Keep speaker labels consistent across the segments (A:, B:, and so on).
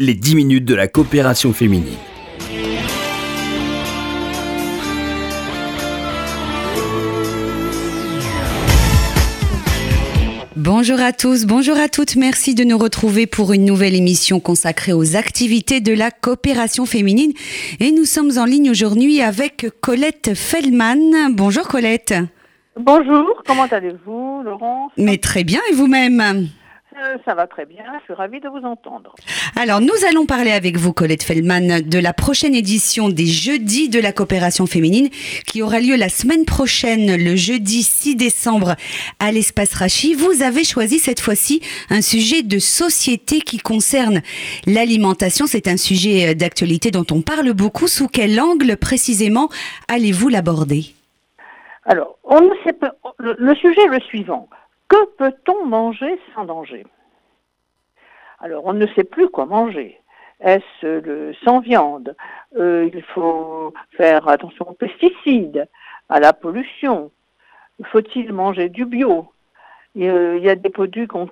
A: les 10 minutes de la coopération féminine.
B: Bonjour à tous, bonjour à toutes. Merci de nous retrouver pour une nouvelle émission consacrée aux activités de la coopération féminine. Et nous sommes en ligne aujourd'hui avec Colette Feldman. Bonjour Colette.
C: Bonjour, comment allez-vous, Laurence?
B: Mais très bien, et vous-même?
C: Ça va très bien, je suis ravie de vous entendre.
B: Alors, nous allons parler avec vous, Colette Feldman, de la prochaine édition des Jeudis de la coopération féminine qui aura lieu la semaine prochaine, le jeudi 6 décembre, à l'espace Rachi. Vous avez choisi cette fois-ci un sujet de société qui concerne l'alimentation. C'est un sujet euh, d'actualité dont on parle beaucoup. Sous quel angle précisément allez-vous l'aborder?
C: Alors, on ne sait pas, le, le sujet est le suivant. Que peut-on manger sans danger? Alors, on ne sait plus quoi manger. Est-ce le sans viande Euh, Il faut faire attention aux pesticides, à la pollution. Faut-il manger du bio? Il euh, il y a des produits qu'on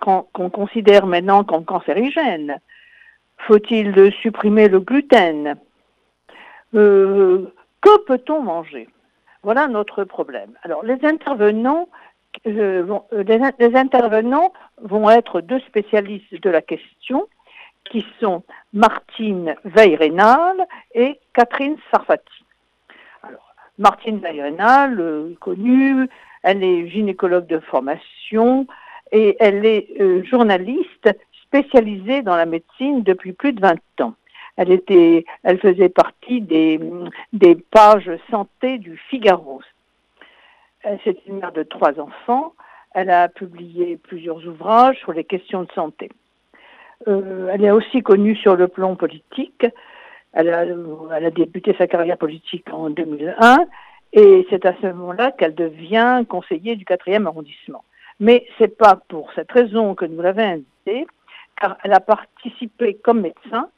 C: considère maintenant comme cancérigènes. Faut-il supprimer le gluten? Euh, Que peut-on manger? Voilà notre problème. Alors, les intervenants, euh, euh, les, in- les intervenants vont être deux spécialistes de la question, qui sont Martine Veil-Rénal et Catherine Sarfati. Martine Veil-Rénal, euh, connue, elle est gynécologue de formation et elle est euh, journaliste spécialisée dans la médecine depuis plus de 20 ans. Elle était, elle faisait partie des pages santé du Figaro. Euh, C'est une mère de trois enfants. Elle a publié plusieurs ouvrages sur les questions de santé. Euh, elle est aussi connue sur le plan politique. Elle a, elle a débuté sa carrière politique en 2001 et c'est à ce moment-là qu'elle devient conseiller du 4e arrondissement. Mais c'est pas pour cette raison que nous l'avons invitée, car elle a participé comme médecin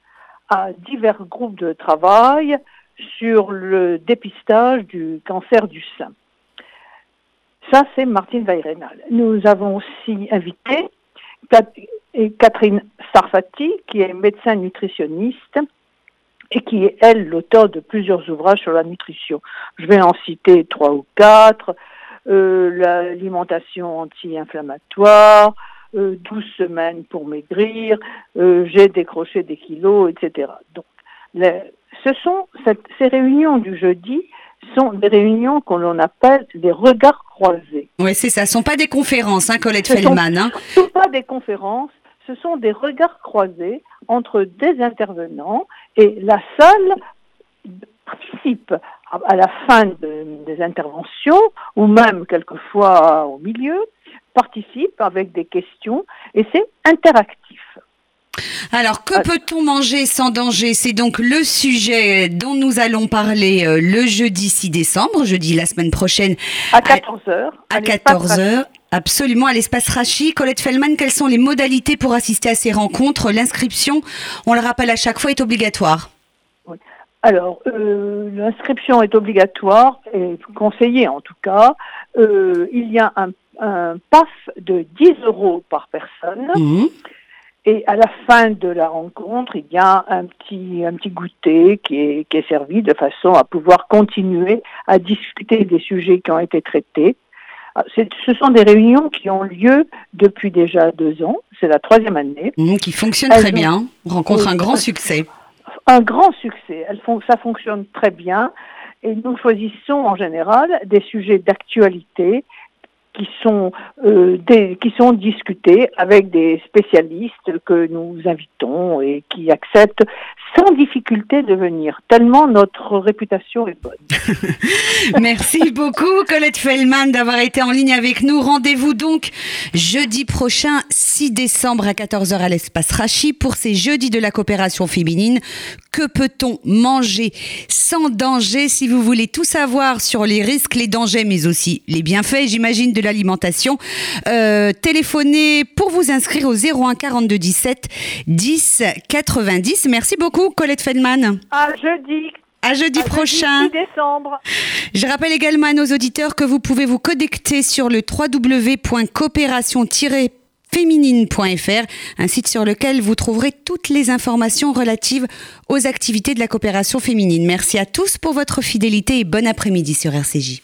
C: à divers groupes de travail sur le dépistage du cancer du sein. Ça, c'est Martine Weirenal. Nous avons aussi invité Catherine Sarfati, qui est médecin nutritionniste et qui est, elle, l'auteur de plusieurs ouvrages sur la nutrition. Je vais en citer trois ou quatre. Euh, L'alimentation anti-inflammatoire, euh, 12 semaines pour maigrir, euh, j'ai décroché des kilos, etc. Donc, ce sont ces réunions du jeudi sont des réunions qu'on appelle des regards croisés.
B: Oui, c'est ça. Ce sont pas des conférences, hein, Colette
C: Ce sont-
B: Feldman. hein.
C: Ce ne sont pas des conférences, ce sont des regards croisés entre des intervenants et la salle participe à- à la fin de- des interventions ou même quelquefois au milieu, participe avec des questions et c'est interactif.
B: Alors, que
C: Ah.
B: peut-on manger sans danger? C'est donc le sujet dont nous allons parler euh, le jeudi 6 décembre, jeudi la semaine prochaine
C: À 14h.
B: à 14h. Absolument, à l'espace Rachi. Colette Fellman, quelles sont les modalités pour assister à ces rencontres? L'inscription, on le rappelle à chaque fois, est obligatoire.
C: Alors, euh, l'inscription est obligatoire et conseillée en tout cas. Euh, il y a un, un PAF de 10 euros par personne.
B: Mhm.
C: Et à la fin de la rencontre, il y a un petit, un petit goûter qui est, qui est servi de façon à pouvoir continuer à discuter des sujets qui ont été traités. Ah, Ce sont des réunions qui ont lieu depuis déjà deux ans. C'est la troisième année.
B: Mhm, qui fonctionne
C: Elles
B: très
C: ont-
B: bien, rencontre un grand succès.
C: Un grand succès. Elles font, ça fonctionne très bien. Et nous choisissons en général des sujets d'actualité qui sont, euh, qui sont discutés avec des spécialistes que nous invitons et qui acceptent sans difficulté de venir, tellement notre réputation est bonne.
B: Merci beaucoup Colette Fellman d'avoir été en ligne avec nous. Rendez-vous donc jeudi prochain 6 décembre à 14h à l'espace Rachi pour ces jeudis de la coopération féminine. Que peut-on manger sans danger? Si vous voulez tout savoir sur les risques, les dangers, mais aussi les bienfaits, j'imagine, de l'alimentation, euh, téléphonez pour vous inscrire au 01 42 17 10 90. Merci beaucoup Colette Fellman.
C: À jeudi.
B: À jeudi
C: à
B: prochain.
C: Jeudi 6 décembre.
B: Je rappelle également à nos auditeurs que vous pouvez vous connecter sur le www.coopération- féminine.fr, un site sur lequel vous trouverez toutes les informations relatives aux activités de la coopération féminine. Merci à tous pour votre fidélité et bon après-midi sur RCJ.